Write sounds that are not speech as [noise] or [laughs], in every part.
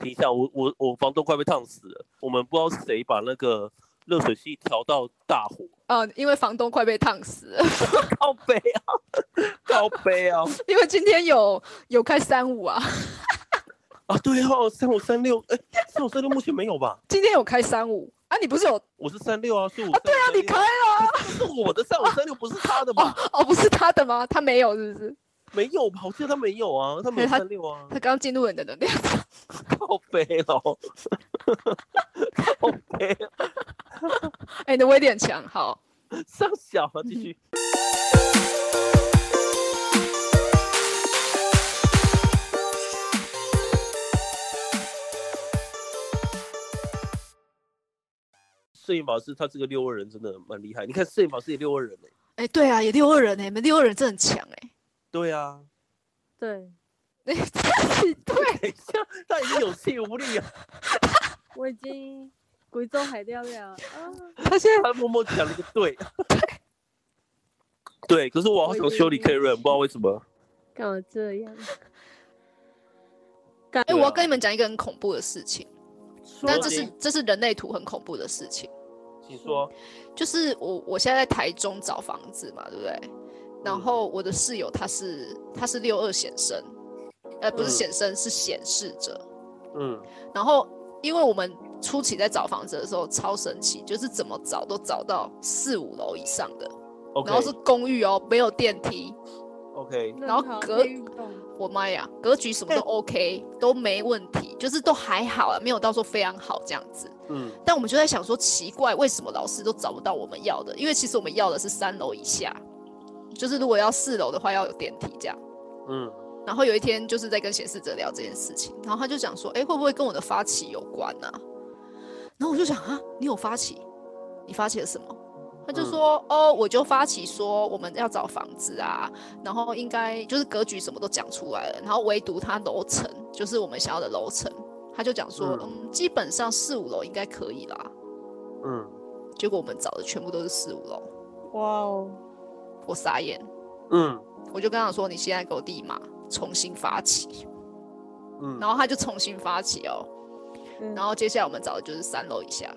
停一下，我我我房东快被烫死了。我们不知道谁把那个热水器调到大火，哦，因为房东快被烫死了，[laughs] 靠背啊，靠背啊，[laughs] 因为今天有有开三五啊，啊对哦，三五三六，哎，三五三六目前没有吧？今天有开三五啊，你不是有我是三六啊，所以我啊？对啊，你开了这是我的三五三六，不是他的吧？哦，不是他的吗？他没有，是不是？没有吧？我记得他没有啊，他没有他三六啊，他刚进入你的能量场，[laughs] 靠背哦，[laughs] 靠背，哎，你的威力很强，好。上小啊，继续。[laughs] 摄影法师他这个六二人真的蛮厉害，你看摄影法师也六二人呢、哎，对啊，也六二人哎，你们六二人真的很强哎。对啊，对，对，等一下他已经有气无力了，[laughs] 我已经贵州海钓了啊！他现在他默默讲了一个对。[laughs] 对，可是我好想修理 Karen，不知道为什么。干嘛这样？哎，我要跟你们讲一个很恐怖的事情，但这是行这是人类图很恐怖的事情。你说。就是我我现在在台中找房子嘛，对不对？然后我的室友他是他是六二显生，呃，不是嗯显生是显示者。嗯然后因为我们初期在找房子的时候超神奇，就是怎么找都找到四五楼以上的然后是公寓哦，没有电梯。OK，然后任何隔非运动我妈呀，格局什么都 OK，都没问题，就是都还好啊，没有到说非常好这样子。嗯但我们就在想说，奇怪，为什么老师都找不到我们要的？因为其实我们要的是三楼以下，就是如果要四楼的话要有电梯这样。嗯然后有一天就是在跟显示者聊这件事情，然后他就讲说，哎，会不会跟我的发起有关呢、然后我就想啊，你有发起？你发起了什么？他就说，哦，我就发起说我们要找房子啊，然后应该就是格局什么都讲出来了，然后唯独他楼层就是我们想要的楼层，他就讲说，嗯嗯，基本上四五楼应该可以啦。嗯，结果我们找的全部都是四五楼，哇哦，我傻眼，嗯。我就跟他说，你现在给我立马重新发起，嗯，然后他就重新发起哦，嗯。然后接下来我们找的就是三楼以下，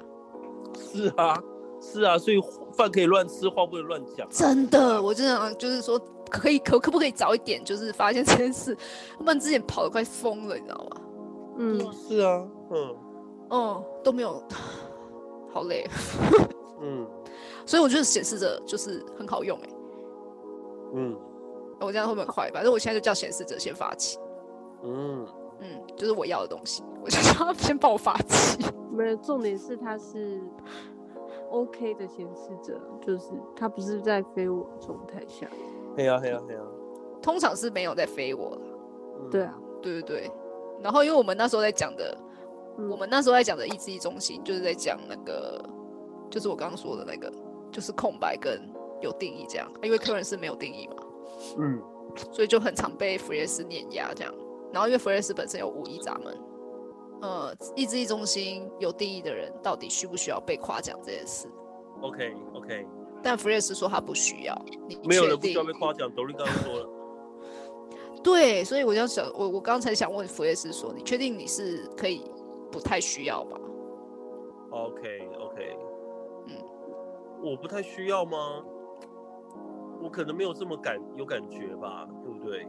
是啊是啊，所以饭可以乱吃，话不能乱讲啊。真的，我就想就是说，可以可可不可以早一点，就是发现这件事，他们之前跑得快疯了，你知道吗？嗯，是啊，嗯。嗯，都没有，[sighs] 好累，嗯。[laughs] 所以我觉得显示着就是很好用哎、嗯我这样会不会很快？反正我现在就叫显示者先发起，嗯，嗯，就是我要的东西，我就叫他先帮我发起。没有，重点是他是 OK 的显示者，就是他不是在非我状态下。嘿呀嘿呀嘿呀，通常是没有在飞我啦嗯对，啊，对对对。然后因为我们那时候在讲的，嗯我们那时候在讲的意志力中心，就是在讲那个，就是我刚刚说的那个，就是空白跟有定义这样。因为客人是没有定义嘛，嗯所以就很常被弗雷斯碾压这样。然后因为弗雷斯本身有五义闸门，呃，意志力中心有定义的人到底需不需要被夸奖这件事？，OK OK，但弗雷斯说他不需要，你没有确人不需要定被夸奖，抖音刚刚说了，[laughs] 对，所以我就想，我我刚才想问弗雷斯说，你确定你是可以不太需要吧？OK OK，嗯，我不太需要吗？我可能没有这么感有感觉吧，对不对？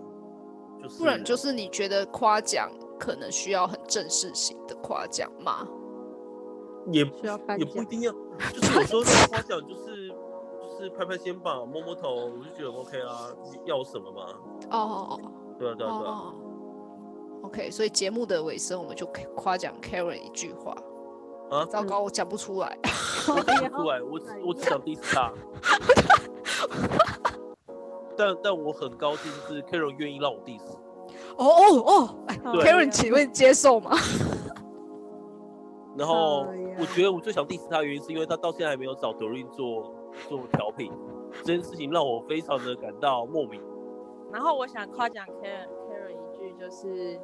就是不然就是你觉得夸奖可能需要很正式型的夸奖吗？也需要也不一定要，[laughs] 就是有时候那个夸奖就是就是拍拍肩膀、摸摸头，我就觉得 OK 啦。你要什么嘛？哦哦对啊对啊对啊，哦，OK，所以节目的尾声我们就可以夸奖 Karen 一句话。啊糟糕，我讲不出来。我讲不出来，[laughs] 我只我只想 diss 他。[laughs] 但但我很高兴，是 Karen 愿意让我 diss。哦哦哦哎，Karen，请问接受吗？然后我觉得我最想 diss 他的原因，是因为他到现在还没有找 Doreen 做做调频，这件事情让我非常的感到莫名。然后我想夸奖 Karen Karen 一句，就是，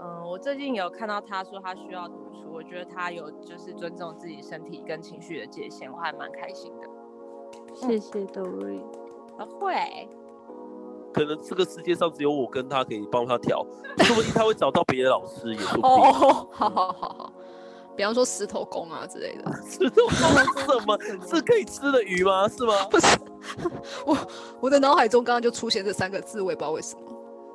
嗯、我最近有看到他说他需要独处，我觉得他有就是尊重自己身体跟情绪的界限，我还蛮开心的。谢谢 Dory。啊会，可能这个世界上只有我跟他可以帮他调，[laughs] 说不定他会找到别的老师，也说不定。哦，好好好好，比方说石头公啊之类的。[laughs] 石头公是什么？[laughs] 是可以吃的鱼吗？是吗？不是，我我的脑海中刚刚就出现这三个字，我也不知道为什么。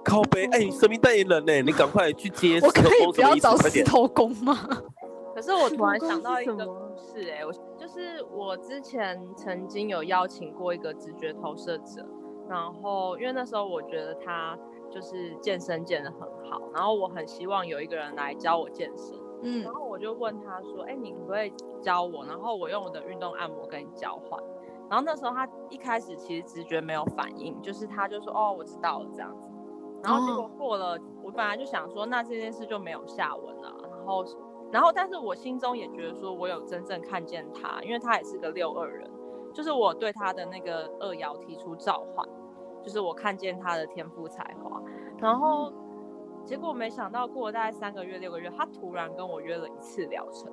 靠背，哎、你神明代言人呢？你赶快去接石我可头以不要？找石！头公吗？可是我突然想到一个故事、哎，我就是我之前曾经有邀请过一个直觉投射者，然后因为那时候我觉得他就是健身健得很好，然后我很希望有一个人来教我健身，嗯然后我就问他说：“哎、你可不可以教我？然后我用我的运动按摩跟你交换。”然后那时候他一开始其实直觉没有反应，就是他就说：“哦，我知道了。”这样子。然后结果过了，我本来就想说，那这件事就没有下文了。然后，然后，但是我心中也觉得说，我有真正看见他，因为他也是个六二人，就是我对他的那个二爻提出召唤，就是我看见他的天赋才华。然后，结果没想到过了大概三个月、六个月，他突然跟我约了一次疗程。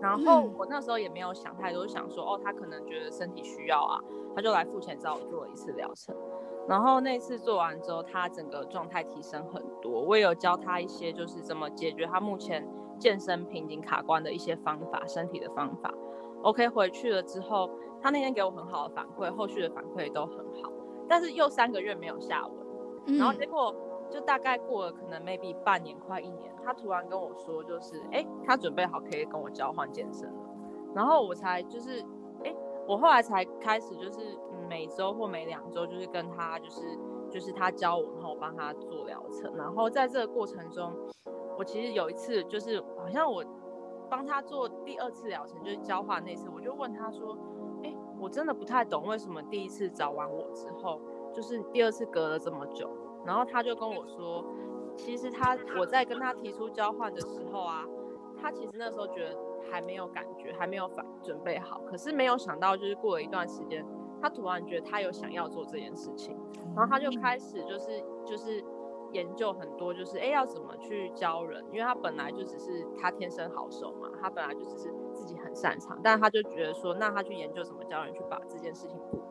然后嗯我那时候也没有想太多，就想说哦，他可能觉得身体需要啊，他就来付钱找我做了一次疗程。然后那次做完之后，他整个状态提升很多。我也有教他一些，就是怎么解决他目前健身瓶颈卡关的一些方法，身体的方法。OK，回去了之后，他那天给我很好的反馈，后续的反馈都很好。但是又三个月没有下文，然后结嗯果就大概过了可能 maybe 半年快一年，他突然跟我说，就是哎，他准备好可以跟我交换健身了。然后我才就是哎，我后来才开始就是、每周或每两周就是跟他就是就是他教我，然后我帮他做疗程。然后在这个过程中，我其实有一次就是好像我帮他做第二次疗程，就是交换那次，我就问他说，哎，我真的不太懂为什么第一次找完我之后，就是第二次隔了这么久。然后他就跟我说，其实他我在跟他提出交换的时候啊，他其实那时候觉得还没有感觉，还没有反准备好。可是没有想到，就是过了一段时间，他突然觉得他有想要做这件事情，然后他就开始就是就是研究很多，就是哎要怎么去教人，因为他本来就只是他天生好手嘛，他本来就只是自己很擅长，但他就觉得说，那他去研究怎么教人去把这件事情补。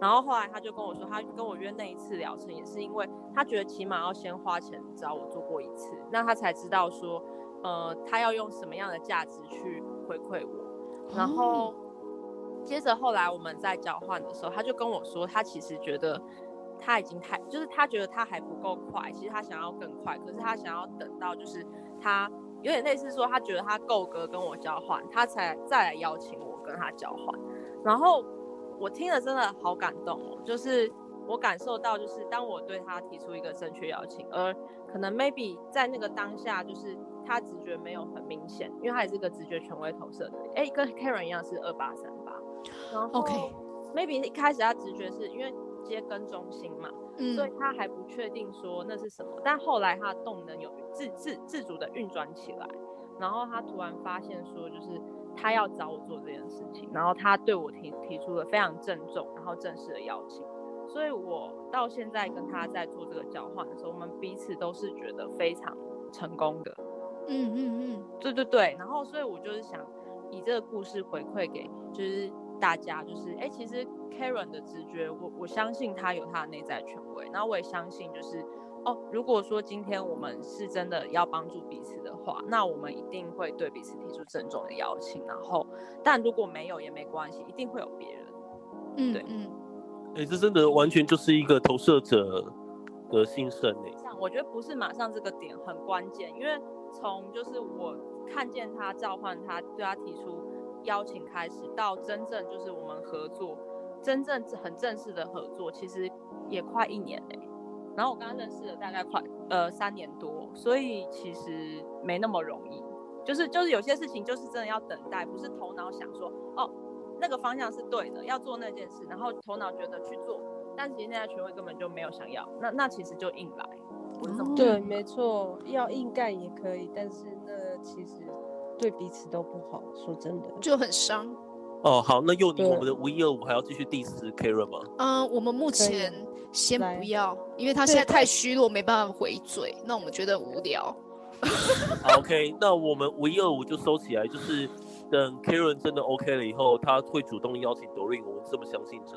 然后后来他就跟我说，他跟我约那一次疗程，也是因为他觉得起码要先花钱找我做过一次，那他才知道说，呃，他要用什么样的价值去回馈我。然后接着后来我们在交换的时候，他就跟我说，他其实觉得他已经太，就是他觉得他还不够快，其实他想要更快，可是他想要等到就是他有点类似说，他觉得他够格跟我交换，他才再来邀请我跟他交换。然后我听了真的好感动哦，就是我感受到，就是当我对他提出一个正确邀请，而可能 maybe 在那个当下，就是他直觉没有很明显，因为他也是个直觉权威投射的，哎，跟 Karen 一样是二八三八，然后 OK maybe 一开始他直觉是因为接跟中心嘛，嗯所以他还不确定说那是什么，但后来他的动能有自自自主的运转起来，然后他突然发现说，就是他要找我做这件事情，然后他对我提提出了非常郑重然后正式的邀请，所以我到现在跟他在做这个交换的时候，我们彼此都是觉得非常成功的，嗯嗯嗯，对对对，然后所以我就是想以这个故事回馈给就是大家，就是哎，其实 Karen 的直觉，我我相信他有他的内在权威，然后我也相信就是哦，如果说今天我们是真的要帮助彼此的话，那我们一定会对彼此提出郑重的邀请，然后但如果没有也没关系，一定会有别人。嗯对嗯嗯，哎、这真的完全就是一个投射者的心声哎。上，我觉得不是马上这个点很关键，因为从就是我看见他召唤他，对他提出邀请开始，到真正就是我们合作，真正很正式的合作，其实也快一年嘞、然后我跟他认识了大概快呃三年多，所以其实没那么容易。就是就是有些事情就是真的要等待，不是头脑想说哦那个方向是对的，要做那件事，然后头脑觉得去做，但其实现在权威根本就没有想要，那那其实就硬来。对，没错，要硬干也可以，但是那其实对彼此都不好。说真的，就很伤。哦，好，那又你，我们的五一二五还要继续 diss Karen 吗？嗯，我们目前先不要，因为他现在太虚弱，没办法回嘴，那我们觉得无聊。，OK，那我们五一二五就收起来，就是等 Karen 真的 OK 了以后，他会主动邀请 Doreen，我们这么相信着。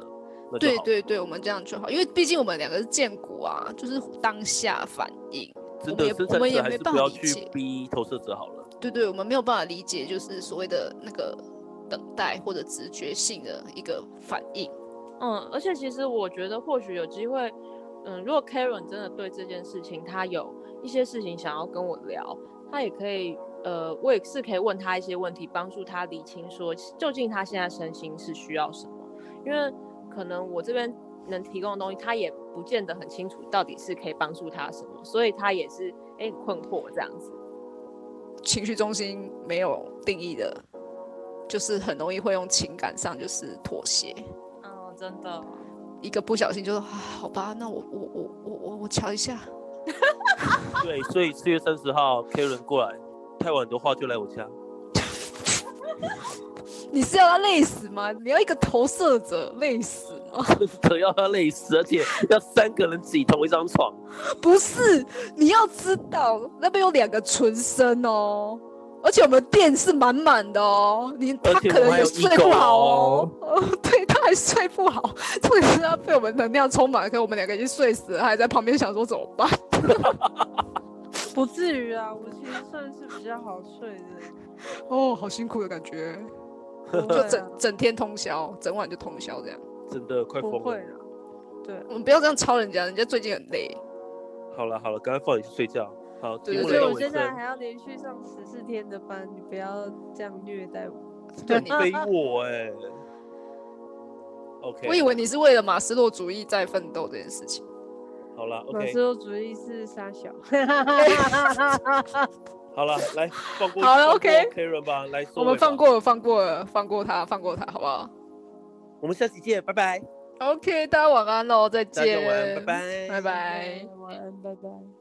对对对，我们这样就好，因为毕竟我们两个是剑骨啊，就是当下反应。真的，我们也生产者还我们也没是不要去办法理解逼投射者好了。对对，我们没有办法理解，就是所谓的那个等待或者直觉性的一个反应。嗯，而且其实我觉得或许有机会，嗯，如果 Karen 真的对这件事情，他有一些事情想要跟我聊，他也可以，呃，我也是可以问他一些问题，帮助他理清说究竟他现在身心是需要什么，因为可能我这边能提供的东西，他也不见得很清楚到底是可以帮助他什么，所以他也是哎、很困惑这样子。情绪中心没有定义的，就是很容易会用情感上就是妥协，嗯，真的。一个不小心就说啊，好吧，那我我我我我我瞧一下。[laughs] 对，所以四月三十号 Karen 过来，太晚的话就来我家。[laughs] 你是要他累死吗？你要一个投射者累死吗？[laughs] 真的要他累死，而且要三个人挤同一张床。不是，你要知道那边有两个纯生哦，而且我们店是满满的哦，你他可能也睡不好哦 [laughs] 对，他还睡不好，重点是他被我们能量充满，可是我们两个已经睡死了，他还在旁边想说怎么办？[laughs] 不至于啊，我其实算是比较好睡的，哦，好辛苦的感觉，就整啊整天通宵，整晚就通宵这样。真的快疯了。对，我们不要这样抄人家，人家最近很累。好了好了，赶快放你去睡觉。好，所以我。现在还要连续上十四天的班，你不要这样虐待我。对你，[laughs] 背我哎、OK，我以为你是为了马斯洛主义在奋斗这件事情。好了马斯洛主义是傻小，[laughs] 好了，来放过好了 OK Karen 吧，来我们放过了，放过了，放过他，放过他，好不好我们下期见，拜拜，？OK，大家晚安喽，再大家见，晚安，拜拜，拜拜。晚安，拜拜。